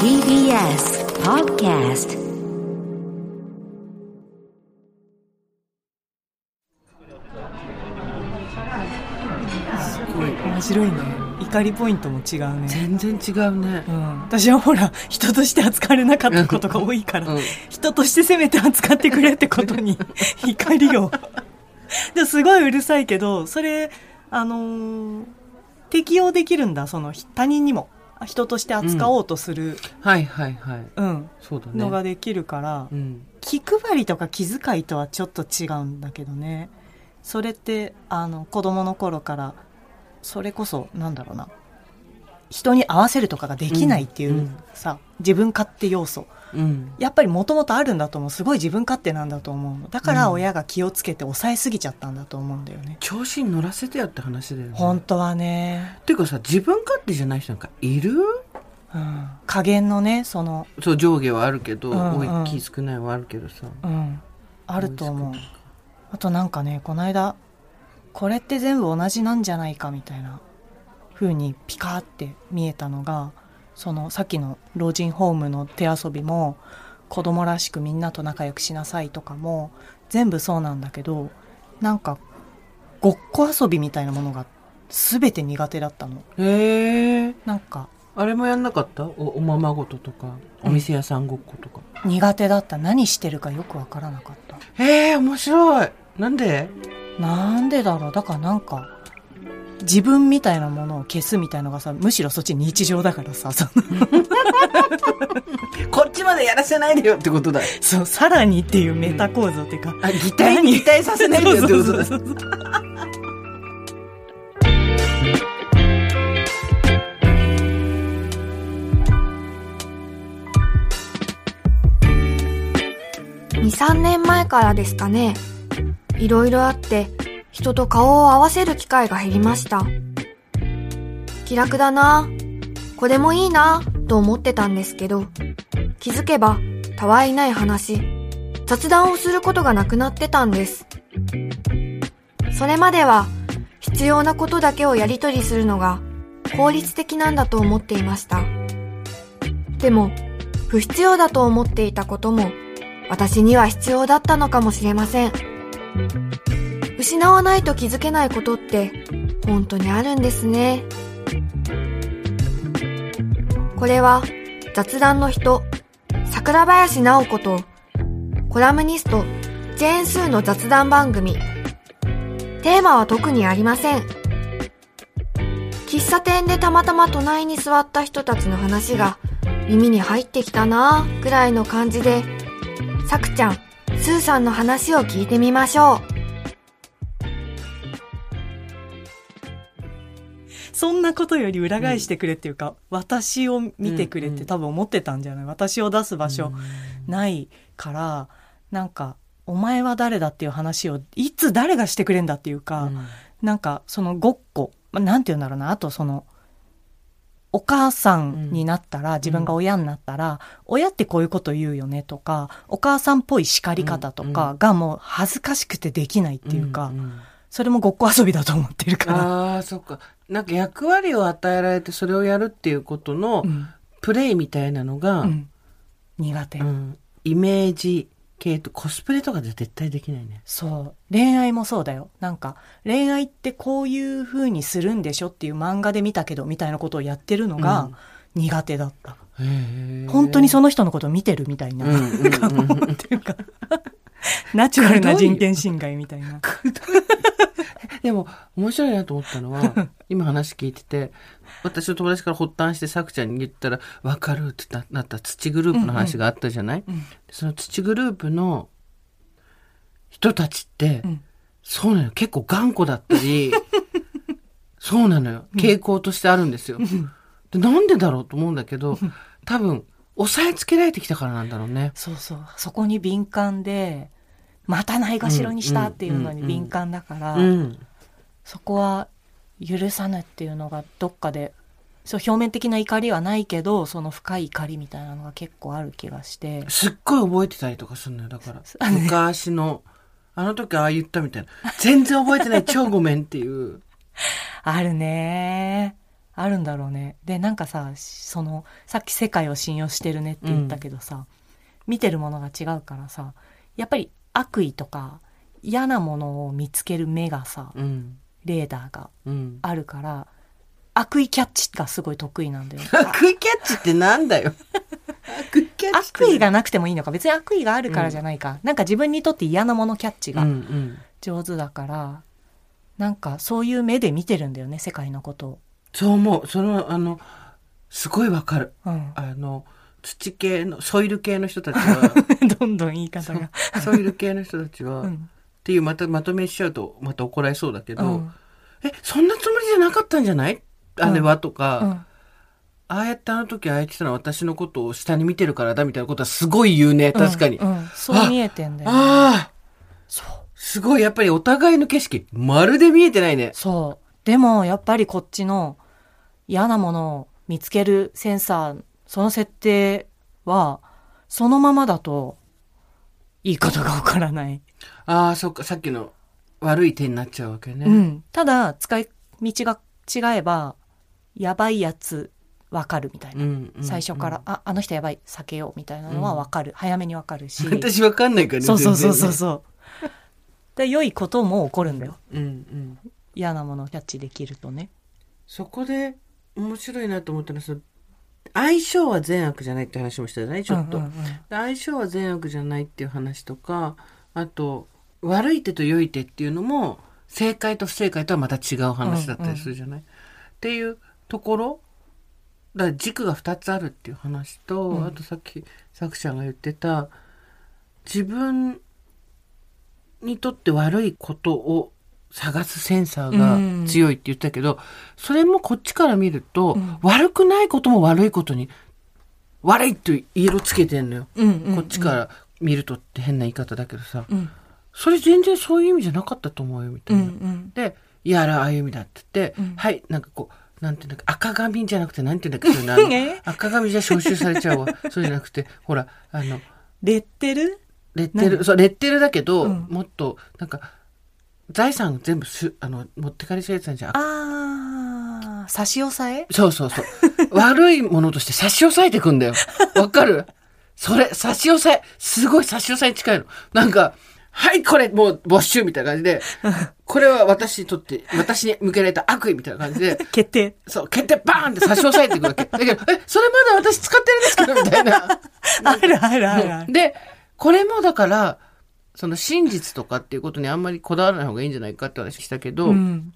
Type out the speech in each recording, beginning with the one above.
TBS Podcast すごい面白いね。怒りポイントも違うね。全然違うね。う。ん、私はほら人として扱われなかったことが多いから、うん。人としてせめて扱ってくれってことに 怒りを。ですごいうるさいけどそれあのー適用できるんだその他人にも人として扱おうとする、はいはいはい。うんそうだね。のができるから、うん。気配りとか気遣いとはちょっと違うんだけどねそれってあの子供の頃からそれこそなんだろうな人に合わせるとかができないっていう、さ自分勝手要素。うん。やっぱりもともとあるんだと思う。すごい自分勝手なんだと思うの。だからうん。親が気をつけて抑えすぎちゃったんだと思うんだよね、調子に乗らせてよって話だよね。本当はね、っていうかさ、自分勝手じゃない人なんかいる？うん、加減のねそのそう、上下はあるけど、うんうん。多い気少ないはあるけどさ。うん。あると思う。あとなんかねこの間これって全部同じなんじゃないかみたいな風にピカーって見えたのがそのさっきの老人ホームの手遊びも子供らしくみんなと仲良くしなさいとかも全部そうなんだけどなんかごっこ遊びみたいなものが全て苦手だったの。へえ。なんかあれもやんなかった？おおままごととか、お店屋さんごっことか。苦手だった。何してるかよくわからなかった。へえ、面白い。なんで？なんでだろう。だからなんか自分みたいなものを消すみたいのがさむしろそっち日常だからさその こっちまでやらせないでよってことだ。そうさらにっていうメタ構造っていうか、あ、擬態に擬態させないでよってことだ。そうそうそうそう2、3年前からですかね。いろいろあって、人と顔を合わせる機会が減りました。気楽だなこれもいいなと思ってたんですけど、気づけば、たわいない話、雑談をすることがなくなってたんです。それまでは、必要なことだけをやり取りするのが効率的なんだと思っていました。でも、不必要だと思っていたことも、私には必要だったのかもしれません。失わないと気づけないことって本当にあるんですね。これは雑談の人、桜林直子とコラムニスト、ジェーンスーの雑談番組。テーマは特にありません。喫茶店でたまたま隣に座った人たちの話が耳に入ってきたなぁぐらいの感じで、さくちゃん、スーさんの話を聞いてみましょう。そんなことより裏返してくれっていうか、私を見てくれって多分思ってたんじゃない？私を出す場所ないから、なんかお前は誰だっていう話をいつ誰がしてくれんだっていうか、なんかそのごっこ、まあ、なんて言うんだろうなあとそのお母さんになったら、自分が親になったら、親ってこういうこと言うよねとかお母さんっぽい叱り方とかがもう恥ずかしくてできないっていうか、それもごっこ遊びだと思ってるから。ああ、そっか。なんか役割を与えられてそれをやるっていうことのうん。プレイみたいなのが、うん。苦手、うん。イメージ系とコスプレとかで絶対できないね。そう。恋愛もそうだよ。なんか恋愛ってこういう風にするんでしょっていう漫画で見たけどみたいなことをやってるのが苦手だった、本当にその人のことを見てるみたいな、うんっていうか ナチュラルな人権侵害みたいなでも面白いなと思ったのは 今話聞いてて私の友達から発端してさくちゃんに言ったら「分かる」ってななった土グループの話があったじゃない、うん。その土グループの人たちって、うん。そうなのよ。結構頑固だったり そうなのよ。傾向としてあるんですよ。でなんでだろうと思うんだけど多分押さえつけられてきたからなんだろうね。そうそう。そこに敏感でまたないがしろにしたっていうのに敏感だから、うんそこは許さぬっていうのがどっかでそう表面的な怒りはないけどその深い怒りみたいなのが結構ある気がして。すっごい覚えてたりとかするのよだから。昔のあの時ああ言ったみたいな。全然覚えてない超ごめんっていう。あるね。あるんだろうね。でなんかさそのさっき世界を信用してるねって言ったけどさ、見てるものが違うからさやっぱり悪意とか嫌なものを見つける目がさうんレーダーがうん。あるから悪意キャッチがすごい得意なんだよ。悪意キャッチってなんだよ。悪意キャッチ悪意がなくてもいいのか。別に悪意があるからじゃないか、なんか自分にとって嫌なものキャッチうんがうん。上手だから、なんかそういう目で見てるんだよね世界のこと。を。そう思う。そのあのすごいわかる。うん、あの土系のソイル系の人たちは。どんどん言い方が。ソイル系の人たちは、っうんていうまたまとめしちゃうとまた怒られそうだけど、うん。えそんなつもりじゃなかったんじゃない？あれはとか、うん。ああやってあの時ああやってたのは私のことを下に見てるからだみたいなことはすごい言うね確かに、そう見えてんだよ、ね。ああそう。すごいやっぱりお互いの景色まるで見えてないね。そう。でもやっぱりこっちの嫌なものを見つけるセンサー、その設定はそのままだといいことがわからない。ああそっかさっきの悪い手になっちゃうわけね、うん。ただ使い道が違えばやばいやつわかるみたいな。うんうん最初から、あ、あの人やばい、避けようみたいなのはわかる。早めにわかるし。私わかんないからねそうそうそうそう全そう。で、良いことも起こるんだよ。うんうん嫌なものをキャッチできるとね。そこで面白いなと思ったのはその相性は善悪じゃないって話もしたじゃないちょっと、うんうんうん。で相性は善悪じゃないっていう話とかあと悪い手と良い手っていうのも正解と不正解とはまた違う話だったりするじゃない、っていうところだから軸が2つあるっていう話と、うん。あとさっき作者が言ってた自分にとって悪いことを探すセンサーが強いって言ったけど、それもこっちから見ると、うん。悪くないことも悪いことに悪いって色つけてんのよ、うんうんうんこっちから見るとって変な言い方だけどさ、うん。それ全然そういう意味じゃなかったと思うよみたういな。んうん。で「いやあれああいう意味だ」って言って、うん。はいなんかこうなんていうんだっけ赤髪じゃなくてなんていうんだっけ 赤髪じゃ招集されちゃうわ。そうじゃなくてほらあのレッテル？レッテルそうレッテルだけど、うん。もっとなんか財産全部すあの持ってかれちゃうやつなんじゃんあー差し押さえ？そうそうそう。悪いものとして差し押さえてくんだよ。わかる？それ、差し押さえ、すごい差し押さえに近いの。なんか、はい、これもう没収みたいな感じで、これは私にとって、私に向けられた悪意みたいな感じで、決定そう、決定バーンって差し押さえていくわけ。だけど、え、それまだ私使ってるんですけど、みたいな。あるあるあるあるで、これもだから、その真実とかっていうことにあんまりこだわらない方がいいんじゃないかって話したけど、うん。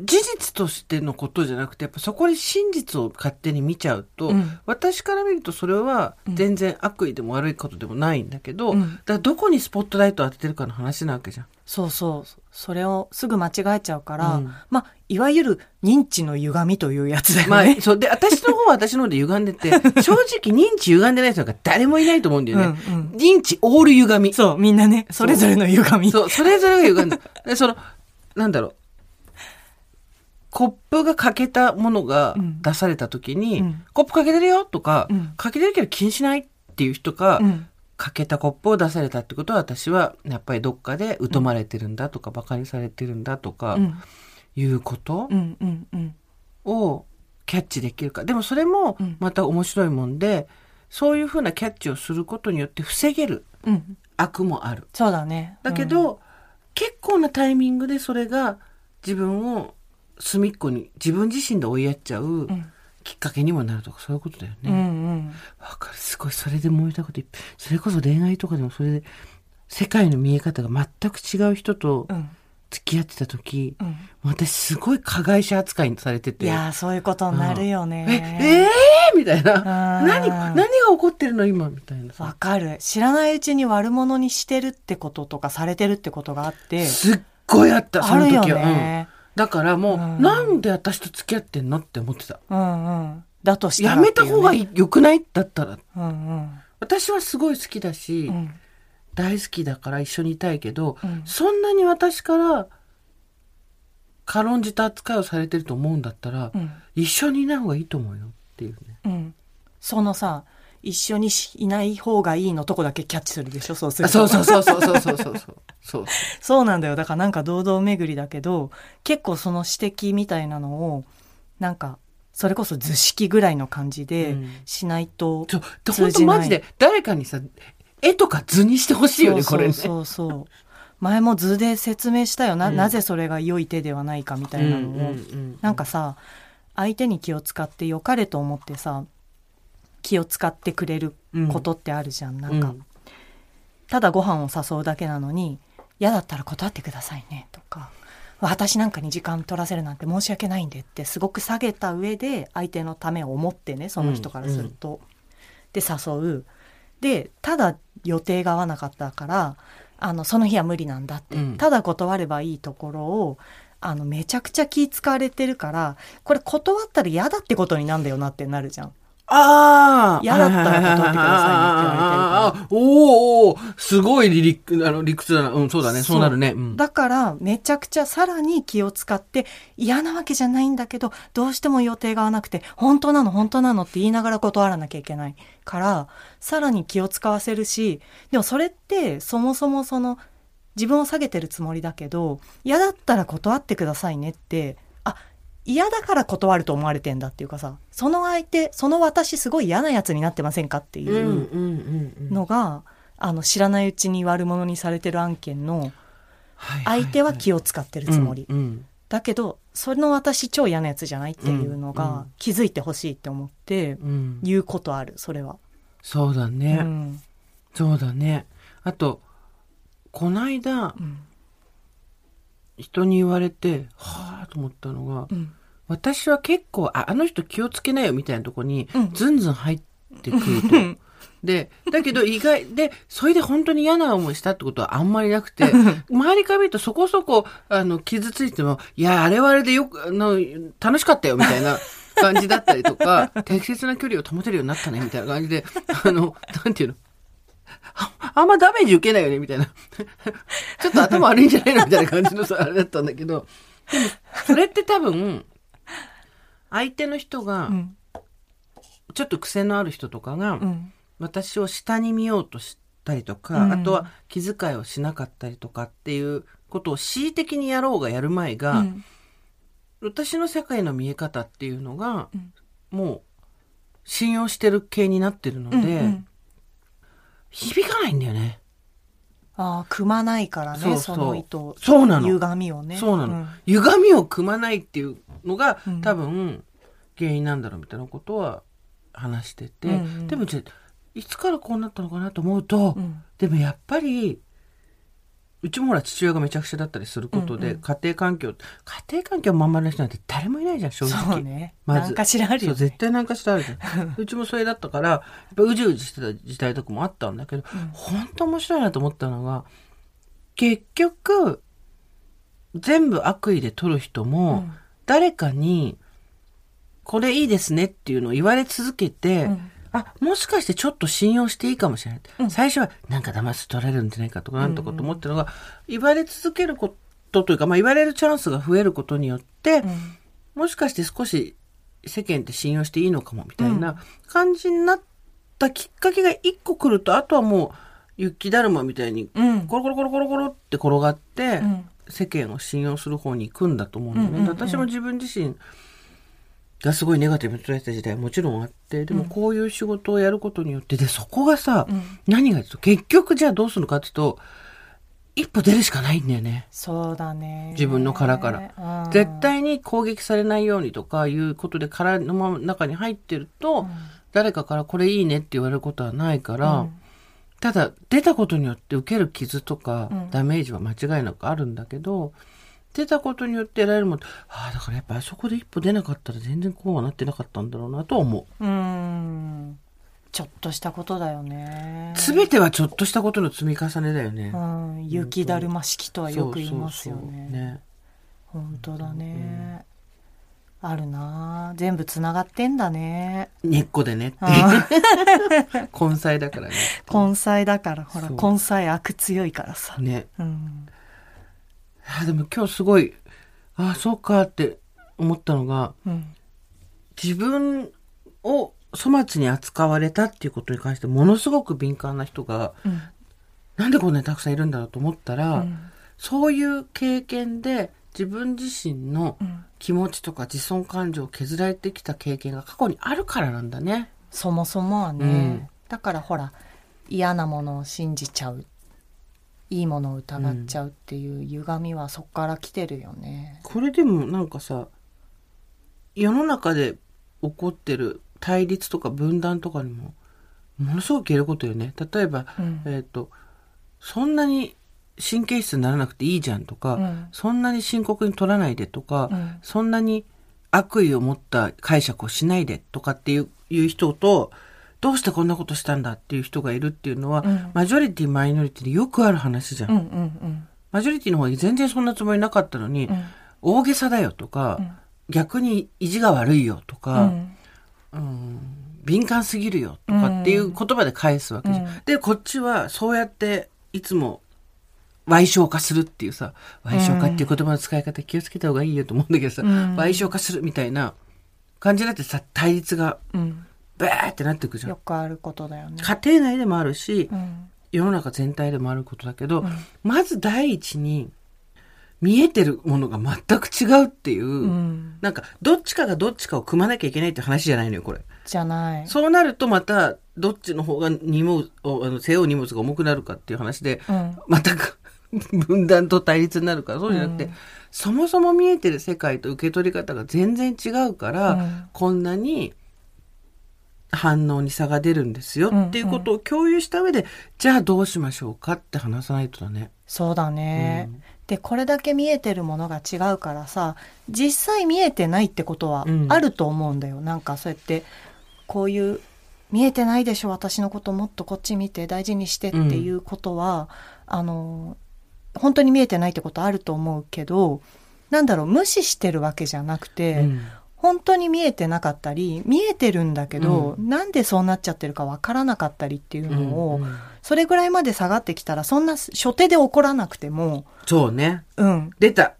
事実としてのことじゃなくてやっぱそこに真実を勝手に見ちゃうと、うん私から見るとそれは全然悪意でも悪いことでもないんだけど、うんだからどこにスポットライトを当ててるかの話なわけじゃん。そうそうそれをすぐ間違えちゃうから、うんまあいわゆる認知の歪みというやつだよまあね、、そうで私の方は私の方で歪んでて 正直認知歪んでない人なんか誰もいないと思うんだよね。うんうん認知オール歪み。そうみんなねそれぞれの歪みそう、それぞれが歪んだ。で、その、なんだろう。コップが欠けたものがうん。出された時に、うん。コップ欠けてるよとか、うん。欠けてるけど気にしないっていう人が、うん。欠けたコップを出されたってことは私はやっぱりどっかで疎まれてるんだとか、馬鹿にされてるんだとか、うん。いうことうんうんうん。をキャッチできるか。でもそれもうん。また面白いもんで、そういうふうなキャッチをすることによって防げるうん。悪もある。そうだね。だけど、結構なタイミングでそれが自分を隅っこに自分自身で追いやっちゃううんきっかけにもなるとかそういうことだようんうね。んわ、かる。すごい。それで思いたことそれこそ恋愛とかでもそれで世界の見え方が全く違う人とうん付き合ってた時、うん私すごい加害者扱いにされてて。いやーそういうことになるよえ、ね、えー、みたいな。うん何、何が起こってるの今？みたいなさ。わかる知らないうちに悪者にしてるってこととかされてるってことがあってすっごいあった、そあるよの時は。ね、うんだからもう、うん。なんで私と付き合ってんのって思ってた。うんうん。だとしたらやめた方がい、いい良くない？だったら。うんうん。私はすごい好きだし、うん。大好きだから一緒にいたいけど、うん。そんなに私から軽んじた扱いをされてると思うんだったら、うん。一緒にいない方がいいと思うよっていうね。うん。そのさ一緒にしいない方がいいのとこだけキャッチするでしょそうするあとそうそうそうそうそうそうそうそう。そう。なんだよ。だからなんか堂々巡りだけど、結構その指摘みたいなのを、なんか、それこそ図式ぐらいの感じでうんしないと、通じない本当マジで誰かにさ、絵とか図にしてほしいよね、これね。そうそう。前も図で説明したよな、うんなぜそれが良い手ではないかみたいなのを、うんうんうんなんかさ相手に気を使って良かれと思ってさ気を使ってくれることってあるじゃん、なんか、うんただご飯を誘うだけなのに嫌だったら断ってくださいね。とか私なんかに時間取らせるなんて申し訳ないんでってすごく下げた上で相手のためを思ってねその人からすると。で誘う。でただ予定が合わなかったからあのその日は無理なんだって、うん。ただ断ればいいところをあのめちゃくちゃ気使われてるからこれ断ったら嫌だってことになんだよなってなるじゃん。ああ嫌だったら断ってくださいねって言われてるからおーおーすごい理あの理屈だな。うん、そうだね。そうなるね。うんだからめちゃくちゃさらに気を使って嫌なわけじゃないんだけどどうしても予定が合わなくて本当なの本当なのって言いながら断らなきゃいけないからさらに気を使わせるしでもそれってそもそもその自分を下げてるつもりだけど嫌だったら断ってくださいねってあ嫌だから断ると思われてんだっていうかさその相手その私すごい嫌なやつになってませんかっていう。のが、あの知らないうちに悪者にされてる案件のはい相手は気を使ってるつもり、だけどその私超嫌なやつじゃないっていうのがん。気づいてほしいって思ってうん。言うことあるそれは、そうだね。うん。そうだね。あと、こないだうん人に言われて、はあと思ったのが、うん。私は結構、ああの人気をつけなよみたいなとこにうん、ずんずん入ってくると。で、だけど意外で、それで本当に嫌な思いしたってことはあんまりなくて、周りから見るとそこそこ、あの、傷ついても、いや、あれはあれでよく、あの、楽しかったよみたいな感じだったりとか、適切な距離を保てるようになったねみたいな感じで、あの、なんていうのあ あんまダメージ受けないよねみたいな。ちょっと頭悪いんじゃないのみたいな感じのさ、あれだったんだけど、でも、それって多分、相手の人がう、ん。ちょっと癖のある人とかが、うん。私を下に見ようとしたりとか、うん。あとは気遣いをしなかったりとかっていうことを恣意的にやろうがやる前が、うん。私の世界の見え方っていうのが、うん。もう信用してる系になってるので、うんうん響かないんだよね。ああ組まないからねそうそう。その糸そうなの。歪みをね。そうなの、ん。歪みを組まないっていうのが、うん。多分原因なんだろうみたいなことは話してて、うんうん。でもじゃあいつからこうなったのかなと思うと、うん。でもやっぱりうちもほら父親がめちゃくちゃだったりすることで、うんうん。家庭環境家庭環境まんまの人なんて誰もいないじゃん正直。そうね。まず。何かしらあるよね。絶対なんかしらあるじゃん。うちもそれだったからやっぱうじうじしてた時代とかもあったんだけど、本当面白いなと思ったのが結局全部悪意で取る人も、うん。誰かにこれいいですねっていうのを言われ続けて、うんあもしかしてちょっと信用していいかもしれない、うん。最初はなんか騙し取られるんじゃないかとかなんとかと思ってるのが、言われ続けることというか、まあ、言われるチャンスが増えることによって、うん。もしかして少し世間って信用していいのかもみたいな感じになったきっかけが一個来るとあとはもう雪だるまみたいにうん。コロコロコロコロコロって転がって、うん。世間を信用する方に行くんだと思うんだよね。私も自分自身がすごいネガティブに捉えてた時代はもちろんあって、でもこういう仕事をやることによって、で、そこがさ、うん。何がと結局じゃあどうするのかっていうと、一歩出るしかないんだよね。そうだね。自分の殻から。うん。絶対に攻撃されないようにとかいうことで殻のまま中に入ってると、うん。誰かからこれいいねって言われることはないから、うん。ただ出たことによって受ける傷とかうん。ダメージは間違いなくあるんだけど、出たことによって得られるもんああだからやっぱあそこで一歩出なかったら全然こうはなってなかったんだろうなとは思う。うんちょっとしたことだよね全てはちょっとしたことの積み重ねだよね。うん、雪だるま式とはよく言いますよそうそうそうね。ね本当だね。あるなあ全部つながってんだね。根っこでねってうん 根菜だからね。根菜だから、ほら、根菜悪強いからさ。ね。うん。あでも今日すごい、ああ、そうかって思ったのが、うん。自分を粗末に扱われたっていうことに関してものすごく敏感な人がうん。なんでこんなにたくさんいるんだろうと思ったら、うんそういう経験で自分自身のうん気持ちとか自尊感情を削られてきた経験が過去にあるからなんだね。そもそもはね、うんだからほら嫌なものを信じちゃういいものを疑っちゃうっていう歪みはそこから来てるよね。これでもなんかさ世の中で起こってる対立とか分断とかにもものすごく言えることよね。例えば、うんえっ、とそんなに神経質にならなくていいじゃんとか、うんそんなに深刻に取らないでとか、うんそんなに悪意を持った解釈をしないでとかっていういう人とどうしてこんなことしたんだっていう人がいるっていうのは、うん。マジョリティマイノリティでよくある話じゃん。うんうんマジョリティの方が全然そんなつもりなかったのに、うん。大げさだよとか、うん。逆に意地が悪いよとうか、ん。うん敏感すぎるよとかっていう言葉で返すわけじゃん。うん。で、こっちはそうやっていつも賠償化するっていうさ、賠償化っていう言葉の使い方気をつけた方がいいよと思うんだけどさ、うん。賠償化するみたいな感じになってさ、対立がうんバーってなってくじゃん。よくあることだよね。家庭内でもあるし、うん。世の中全体でもあることだけど、ん。まず第一に見えてるものが全く違うっていう、うん。なんかどっちかがどっちかを組まなきゃいけないって話じゃないのよこれ。じゃない。そうなるとまたどっちの方が荷物をあの背負う荷物が重くなるかっていう話で、うん。また分断と対立になるからそうじゃなくて、うん。そもそも見えてる世界と受け取り方が全然違うから、うん。こんなに反応に差が出るんですよっていうことを共有した上で、じゃあどうしましょうかって話さないとだね。そうだね。うん。でこれだけ見えてるものが違うからさ実際見えてないってことはうん。あると思うんだよ、なんかそうやってこういう見えてないでしょ私のこともっとこっち見て大事にしてっていうことは、あの本当に見えてないってことあると思うけどなんだろう無視してるわけじゃなくて、うん本当に見えてなかったり見えてるんだけど、なんでそうなっちゃってるかわからなかったりっていうのを、うんうんそれぐらいまで下がってきたらそんな初手で起こらなくてもそうね。うん出た。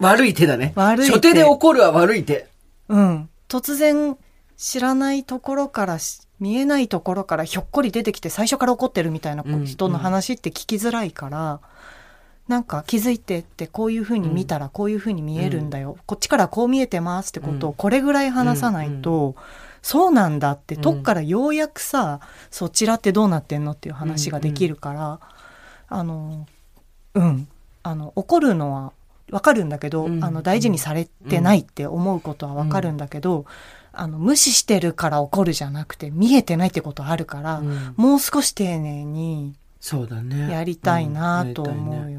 悪い手だね。悪い手初手で起こるは悪い手。うん突然知らないところからし見えないところからひょっこり出てきて最初から怒ってるみたいな人の話って聞きづらいから、なんか気づいてってこういうふうに見たらこういうふうに見えるんだよ、こっちからこう見えてますってことをこれぐらい話さないと、そうなんだって、うん。とっからようやくさそちらってどうなってんのっていう話ができるから、あのうん。あの怒るのはわかるんだけど、うん。あの大事にされてないって思うことはわかるんだけど、あの無視してるから怒るじゃなくて見えてないってことあるから、うん。もう少し丁寧にそうだね。やりたいなと思うよね。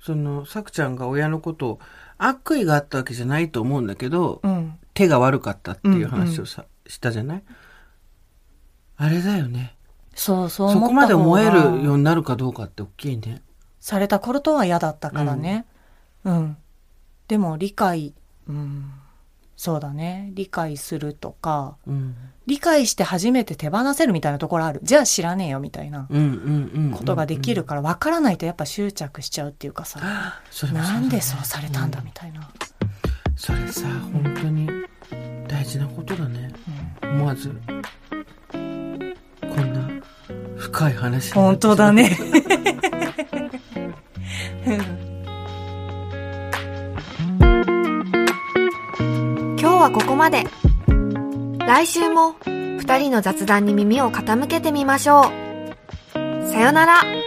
その、さくちゃんが親のことを悪意があったわけじゃないと思うんだけど、うん、手が悪かったっていう話をさ、したじゃない？あれだよね。そうそうそこまで思えるよがうになるかどうかって大きいね。された頃とは嫌だったからね。うん。でも理解、うん、そうだね。理解するとか、うん。理解して初めて手放せるみたいなところある。じゃあ知らねえよみたいなうんうんうんうん。ことができるから、分からないとやっぱ執着しちゃうっていうかさ、うだねなんでそうされたんだみたいな。それさ、本当に大事なことだね。思わず、こんな深い話本当だね。今 日はここまで。来週も2人の雑談に耳を傾けてみましょう。さよなら。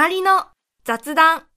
隣の雑談。